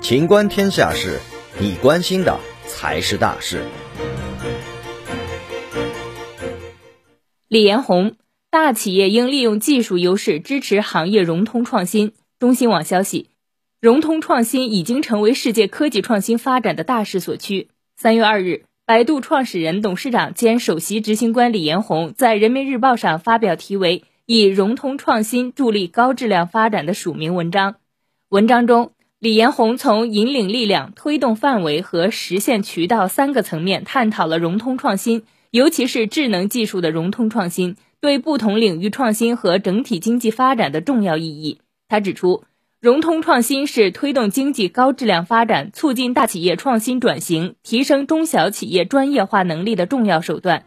情观天下事，你关心的才是大事。李彦宏，大企业应利用技术优势支持行业融通创新。中新网消息，融通创新已经成为世界科技创新发展的大势所趋。三月二日，百度创始人、董事长兼首席执行官李彦宏在人民日报上发表题为《以融通创新助力高质量发展》的署名文章。文章中，李彦宏从引领力量、推动范围和实现渠道三个层面探讨了融通创新，尤其是智能技术的融通创新对不同领域创新和整体经济发展的重要意义。他指出，融通创新是推动经济高质量发展、促进大企业创新转型、提升中小企业专业化能力的重要手段。